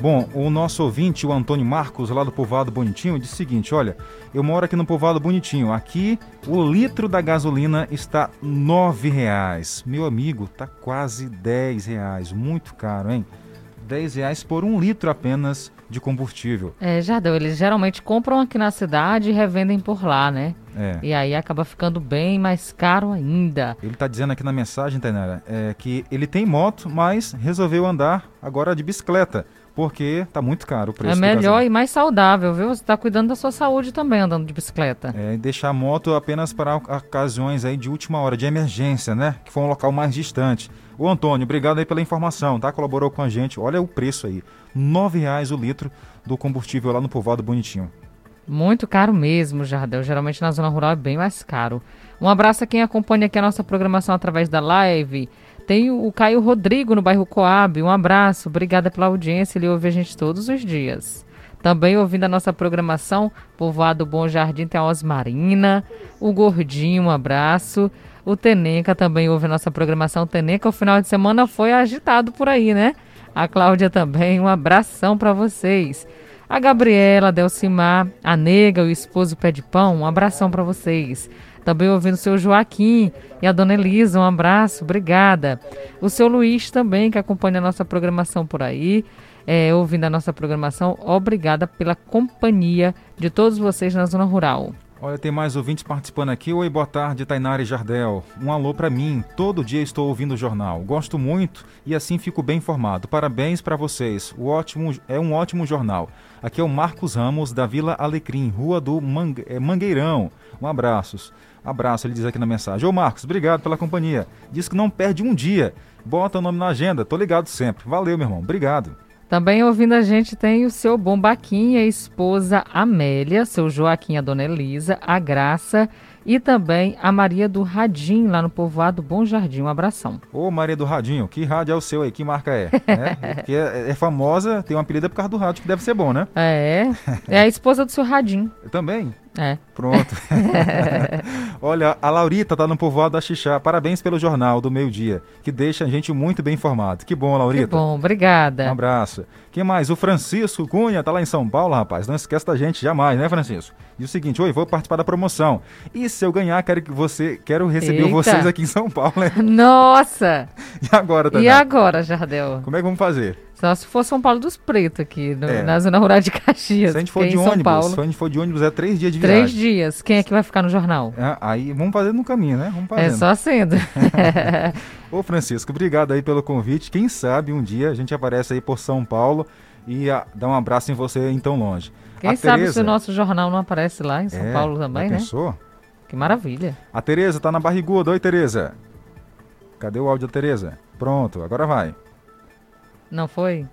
Bom, o nosso ouvinte, o Antônio Marcos, lá do Povoado Bonitinho, diz o seguinte: olha, eu moro aqui no Povoado Bonitinho. Aqui o litro da gasolina está R$ reais. Meu amigo, tá quase R$ reais. Muito caro, hein? R$ reais por um litro apenas de combustível. É, Jardel, eles geralmente compram aqui na cidade e revendem por lá, né? É. E aí acaba ficando bem mais caro ainda. Ele está dizendo aqui na mensagem, Tainara, é, que ele tem moto, mas resolveu andar agora de bicicleta. Porque tá muito caro o preço. É melhor e mais saudável, viu? Você está cuidando da sua saúde também andando de bicicleta. É, e deixar a moto apenas para ocasiões aí de última hora, de emergência, né? Que for um local mais distante. O Antônio, obrigado aí pela informação, tá? Colaborou com a gente. Olha o preço aí. R$ reais o litro do combustível lá no Povoado Bonitinho. Muito caro mesmo, Jardel. Geralmente na zona rural é bem mais caro. Um abraço a quem acompanha aqui a nossa programação através da live. Tem o Caio Rodrigo no bairro Coab. Um abraço, obrigada pela audiência. Ele ouve a gente todos os dias. Também ouvindo a nossa programação, Povoado Bom Jardim tem a Osmarina, o Gordinho, um abraço. O Teneca também ouve a nossa programação. O Teneca, o final de semana foi agitado por aí, né? A Cláudia também, um abração para vocês. A Gabriela, a Delcimar, a Nega, o esposo Pé de Pão, um abração para vocês. Também ouvindo o seu Joaquim e a dona Elisa, um abraço, obrigada. O seu Luiz também, que acompanha a nossa programação por aí, é, ouvindo a nossa programação, obrigada pela companhia de todos vocês na Zona Rural. Olha, tem mais ouvintes participando aqui. Oi, boa tarde, Tainara e Jardel. Um alô para mim. Todo dia estou ouvindo o jornal. Gosto muito e assim fico bem informado. Parabéns para vocês. O ótimo é um ótimo jornal. Aqui é o Marcos Ramos da Vila Alecrim, Rua do Mangue, é, Mangueirão. Um abraços. Abraço, ele diz aqui na mensagem. Ô Marcos, obrigado pela companhia. Diz que não perde um dia. Bota o nome na agenda. Tô ligado sempre. Valeu, meu irmão. Obrigado. Também ouvindo a gente tem o seu Bombaquinha, a esposa Amélia, seu Joaquim, a dona Elisa, a Graça e também a Maria do Radim, lá no povoado Bom Jardim. Um abração. Ô Maria do Radinho, que rádio é o seu aí? Que marca é? é Porque é, é, famosa, tem um apelido por causa do rádio, que deve ser bom, né? É, é a esposa do seu Radim. Também? É. Pronto. Olha, a Laurita tá no povoado da Xixá. Parabéns pelo jornal do meio-dia, que deixa a gente muito bem informado. Que bom, Laurita. Que bom, obrigada. Um abraço. Quem mais? O Francisco Cunha tá lá em São Paulo, rapaz. Não esquece da gente jamais, né, Francisco? E o seguinte, oi, vou participar da promoção. E se eu ganhar, quero que você, quero receber Eita. vocês aqui em São Paulo, né? Nossa! E agora, Tânia? E agora, Jardel? Como é que vamos fazer? Só se for São Paulo dos Pretos aqui, no- É. na zona rural de Caxias. Se a gente for de São ônibus, Paulo, se a gente for de ônibus é três dias de três viagem. dias. Quem é que vai ficar no jornal? É, aí vamos fazer no caminho, né? Vamos É fazendo. só sendo. Ô Francisco, obrigado aí pelo convite. Quem sabe um dia a gente aparece aí por São Paulo e ah, dá um abraço em você em tão longe. Quem A sabe Tereza- se o nosso jornal não aparece lá em São É, Paulo também, né? pensou? Que maravilha. A Tereza tá na barriguda. Oi, Tereza. Cadê o áudio da Tereza? Pronto, agora vai. Não foi?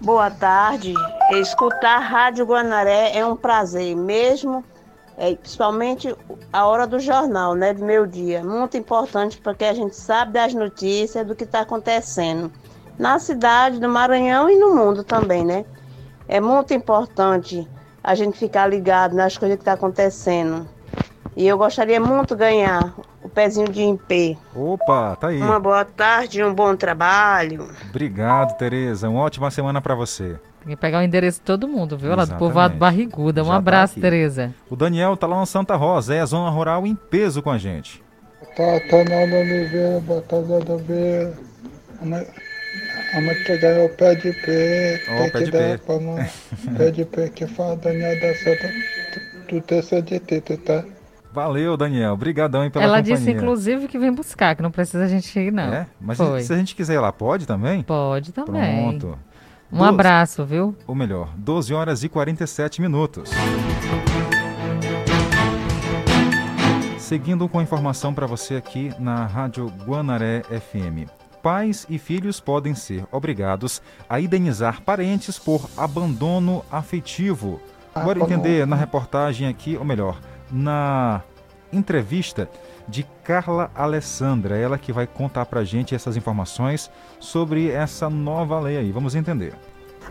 Boa tarde. Escutar a Rádio Guanaré é um prazer, mesmo, é, principalmente a hora do jornal, né, do meu dia. Muito importante porque a gente sabe das notícias, do que está acontecendo na cidade, no Maranhão e no mundo também, né? É muito importante a gente ficar ligado nas coisas que estão acontecendo. E eu gostaria muito de ganhar o pezinho de impê. Opa, tá aí. Uma boa tarde um bom trabalho. Obrigado, Tereza. Uma ótima semana pra você. Tem que pegar o endereço de todo mundo, viu? Lá do povoado Barriguda. Um Já tá abraço, aqui. Tereza. O Daniel tá lá no Santa Rosa, é a zona rural em peso com a gente. Tá, tá na Oliveira, Batalha da Beira. Vamos que ganhou o pé de pé. Ó, tem pé que de dar pé. pra mão. pé de pé que fala Daniel da Santa do Tito, tá? Valeu, Daniel. Obrigadão aí pela Ela companhia. disse, inclusive, que vem buscar, que não precisa a gente ir, não. É? Mas Foi. se a gente quiser ir lá, pode também? Pode também. Pronto. Um abraço, viu? Ou melhor, 12 horas e 47 minutos. Seguindo com informação para você aqui na Rádio Guanaré FM. Pais e filhos podem ser obrigados a indenizar parentes por abandono afetivo. Bora entender na reportagem aqui, ou melhor, na entrevista de Carla Alessandra, ela que vai contar pra gente essas informações sobre essa nova lei aí. Vamos entender.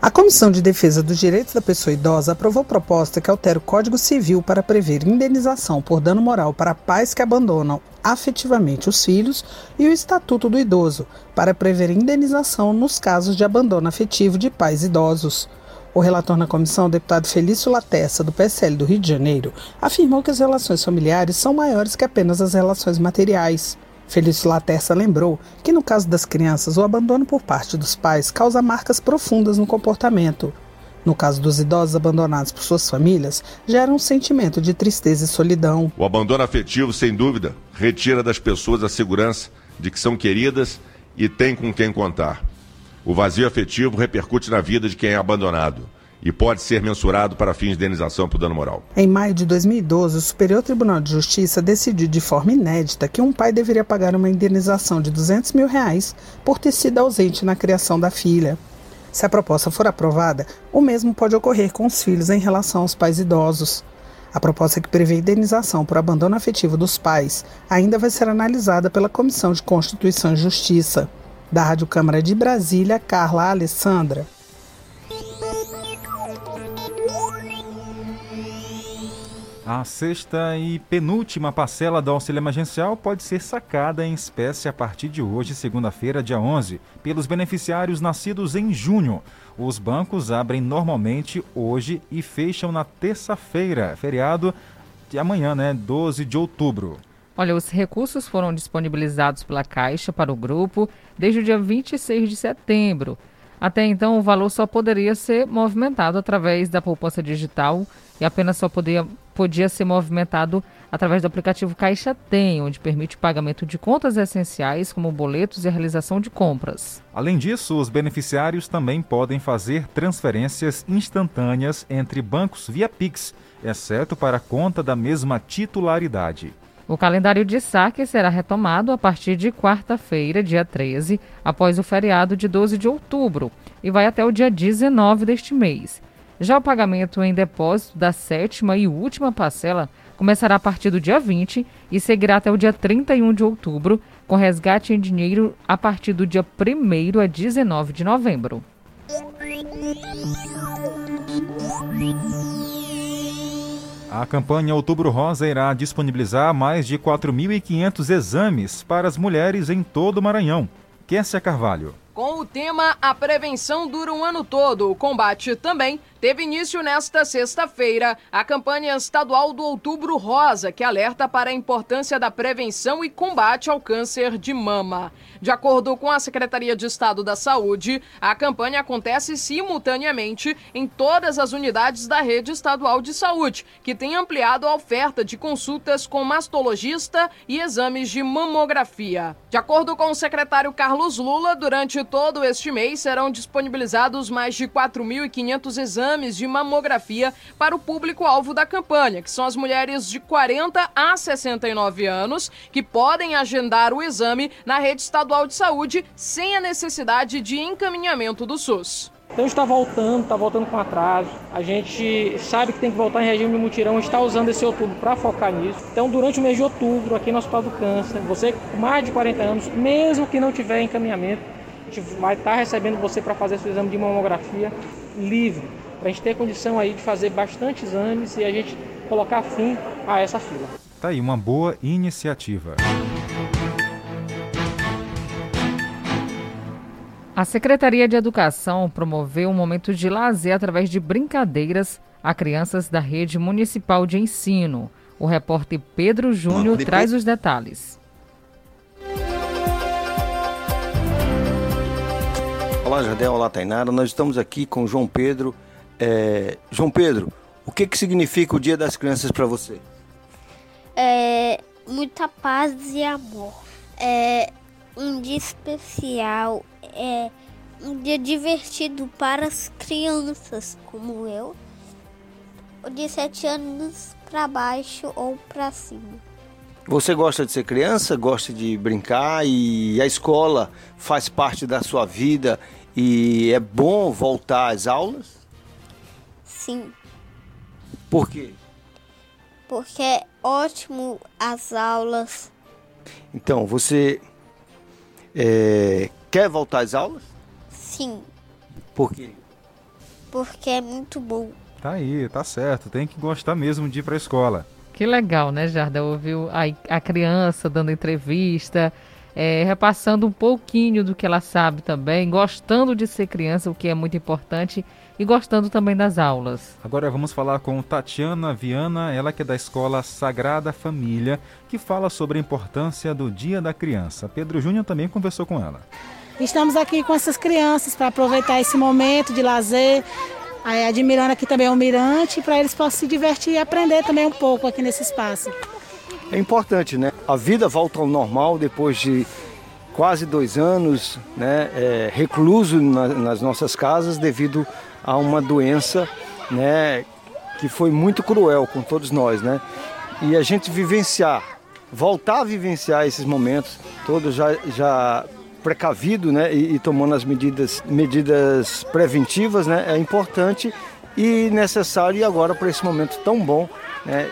A Comissão de Defesa dos Direitos da Pessoa Idosa aprovou proposta que altera o Código Civil para prever indenização por dano moral para pais que abandonam afetivamente os filhos e o Estatuto do Idoso para prever indenização nos casos de abandono afetivo de pais idosos. O relator na comissão, o deputado Felício Latessa, do PSL do Rio de Janeiro, afirmou que as relações familiares são maiores que apenas as relações materiais. Felício Latessa lembrou que, no caso das crianças, o abandono por parte dos pais causa marcas profundas no comportamento. No caso dos idosos abandonados por suas famílias, gera um sentimento de tristeza e solidão. O abandono afetivo, sem dúvida, retira das pessoas a segurança de que são queridas e têm com quem contar. O vazio afetivo repercute na vida de quem é abandonado e pode ser mensurado para fins de indenização por dano moral. Em maio de 2012, o Superior Tribunal de Justiça decidiu de forma inédita que um pai deveria pagar uma indenização de 200 mil reais por ter sido ausente na criação da filha. Se a proposta for aprovada, o mesmo pode ocorrer com os filhos em relação aos pais idosos. A proposta que prevê indenização por abandono afetivo dos pais ainda vai ser analisada pela Comissão de Constituição e Justiça. Da Rádio Câmara de Brasília, Carla Alessandra. A sexta e penúltima parcela do auxílio emergencial pode ser sacada em espécie a partir de hoje, segunda-feira, dia 11, pelos beneficiários nascidos em junho. Os bancos abrem normalmente hoje e fecham na terça-feira, feriado de amanhã, né, 12 de outubro. Olha, os recursos foram disponibilizados pela Caixa para o grupo desde o dia 26 de setembro. Até então, o valor só poderia ser movimentado através da poupança digital e apenas só podia, podia ser movimentado através do aplicativo Caixa Tem, onde permite o pagamento de contas essenciais, como boletos e a realização de compras. Além disso, os beneficiários também podem fazer transferências instantâneas entre bancos via Pix, exceto para a conta da mesma titularidade. O calendário de saque será retomado a partir de quarta-feira, dia 13, após o feriado de 12 de outubro, e vai até o dia 19 deste mês. Já o pagamento em depósito da sétima e última parcela começará a partir do dia 20 e seguirá até o dia 31 de outubro, com resgate em dinheiro a partir do dia 1 a 19 de novembro. A campanha Outubro Rosa irá disponibilizar mais de 4.500 exames para as mulheres em todo o Maranhão. Kessia Carvalho. Com o tema A Prevenção Dura um Ano Todo, o combate também Teve início nesta sexta-feira a campanha estadual do Outubro Rosa, que alerta para a importância da prevenção e combate ao câncer de mama. De acordo com a Secretaria de Estado da Saúde, a campanha acontece simultaneamente em todas as unidades da rede estadual de saúde, que tem ampliado a oferta de consultas com mastologista e exames de mamografia. De acordo com o secretário Carlos Lula, durante todo este mês serão disponibilizados mais de 4.500 exames de mamografia para o público-alvo da campanha, que são as mulheres de 40 a 69 anos, que podem agendar o exame na rede estadual de saúde sem a necessidade de encaminhamento do SUS. Então está voltando, está voltando com atraso. A gente sabe que tem que voltar em regime de mutirão, está usando esse outubro para focar nisso. Então, durante o mês de outubro, aqui no Hospital do Câncer, você com mais de 40 anos, mesmo que não tiver encaminhamento, a gente vai estar recebendo você para fazer seu exame de mamografia livre, para a gente ter condição aí de fazer bastante exames e a gente colocar fim a essa fila. Tá aí uma boa iniciativa. A Secretaria de Educação promoveu um momento de lazer através de brincadeiras a crianças da rede municipal de ensino. O repórter Pedro Júnior traz os detalhes. Olá, Jardel. Olá, Tainara. Nós estamos aqui com João Pedro. É, João Pedro, o que, que significa o Dia das Crianças para você? É muita paz e amor. É um dia especial, é um dia divertido para as crianças como eu, de 7 anos para baixo ou para cima. Você gosta de ser criança, gosta de brincar e a escola faz parte da sua vida e é bom voltar às aulas? Sim, Por quê? porque é ótimo as aulas. Então, você é, quer voltar às aulas? Sim, Por quê? porque é muito bom. Tá aí, tá certo. Tem que gostar mesmo de ir pra escola. Que legal, né, Jarda? Ouviu a, a criança dando entrevista, é, repassando um pouquinho do que ela sabe também, gostando de ser criança, o que é muito importante, e gostando também das aulas. Agora vamos falar com Tatiana Viana, ela que é da Escola Sagrada Família, que fala sobre a importância do Dia da Criança. Pedro Júnior também conversou com ela. Estamos aqui com essas crianças para aproveitar esse momento de lazer, admirando aqui também o mirante, para eles possam se divertir e aprender também um pouco aqui nesse espaço. É importante, né? A vida volta ao normal depois de quase dois anos, né? É, recluso na- nas nossas casas devido a uma doença, né? Que foi muito cruel com todos nós, né? E a gente vivenciar, voltar a vivenciar esses momentos, todos já, já precavido, né? E, e tomando as medidas, medidas preventivas, né? É importante e necessário e agora para esse momento tão bom, né?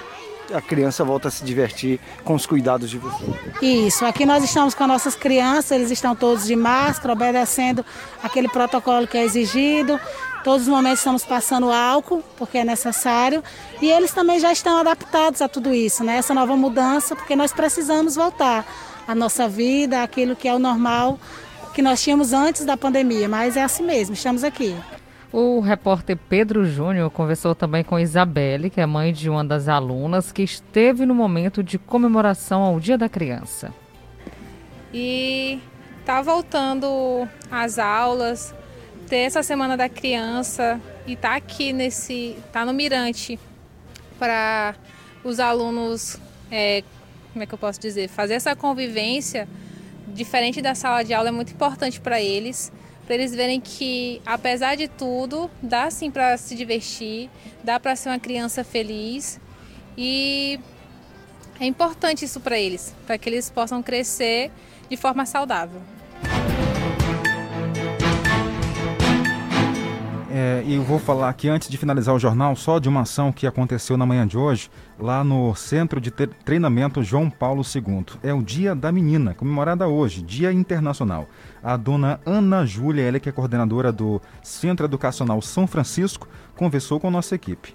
A criança volta a se divertir com os cuidados de você. Isso, aqui nós estamos com as nossas crianças, eles estão todos de máscara, obedecendo aquele protocolo que é exigido. Todos os momentos estamos passando álcool, porque é necessário. E eles também já estão adaptados a tudo isso, né? Essa nova mudança, porque nós precisamos voltar à nossa vida, aquilo que é o normal que nós tínhamos antes da pandemia. Mas é assim mesmo, estamos aqui. O repórter Pedro Júnior conversou também com Isabelle, que é mãe de uma das alunas que esteve no momento de comemoração ao Dia da Criança. e tá voltando às aulas, ter essa semana da criança e tá aqui nesse, tá no Mirante para os alunos, é, como é que eu posso dizer, fazer essa convivência diferente da sala de aula é muito importante para eles, para eles verem que apesar de tudo dá sim para se divertir, dá para ser uma criança feliz e é importante isso para eles, para que eles possam crescer de forma saudável. É, e eu vou falar aqui, antes de finalizar o jornal, só de uma ação que aconteceu na manhã de hoje, lá no Centro de Tre- Treinamento João Paulo II. É o Dia da Menina, comemorada hoje, Dia Internacional. A dona Ana Júlia, ela que é coordenadora do Centro Educacional São Francisco, conversou com nossa equipe.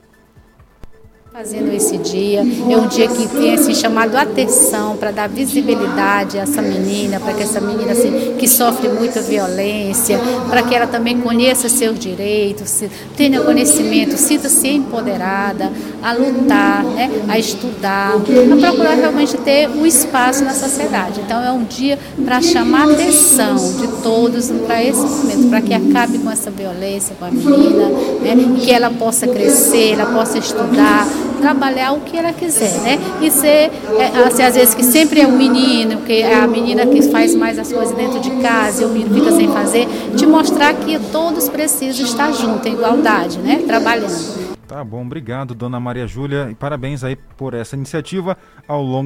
Fazendo esse dia, é um dia que tem assim, chamado atenção para dar visibilidade a essa menina, para que essa menina assim, que sofre muita violência, para que ela também conheça seus direitos, tenha conhecimento, sinta-se empoderada, a lutar, né, a estudar, a procurar realmente ter um espaço na sociedade. Então é um dia para chamar a atenção de todos para esse momento, para que acabe com essa violência com a menina, né, que ela possa crescer, ela possa estudar, trabalhar o que ela quiser, né? E ser, é, assim, às vezes, que sempre é o menino, que é a menina que faz mais as coisas dentro de casa e o menino fica sem fazer, te mostrar que todos precisam estar juntos, em igualdade, né? Trabalhando. Tá bom, obrigado, dona Maria Júlia, e parabéns aí por essa iniciativa ao longo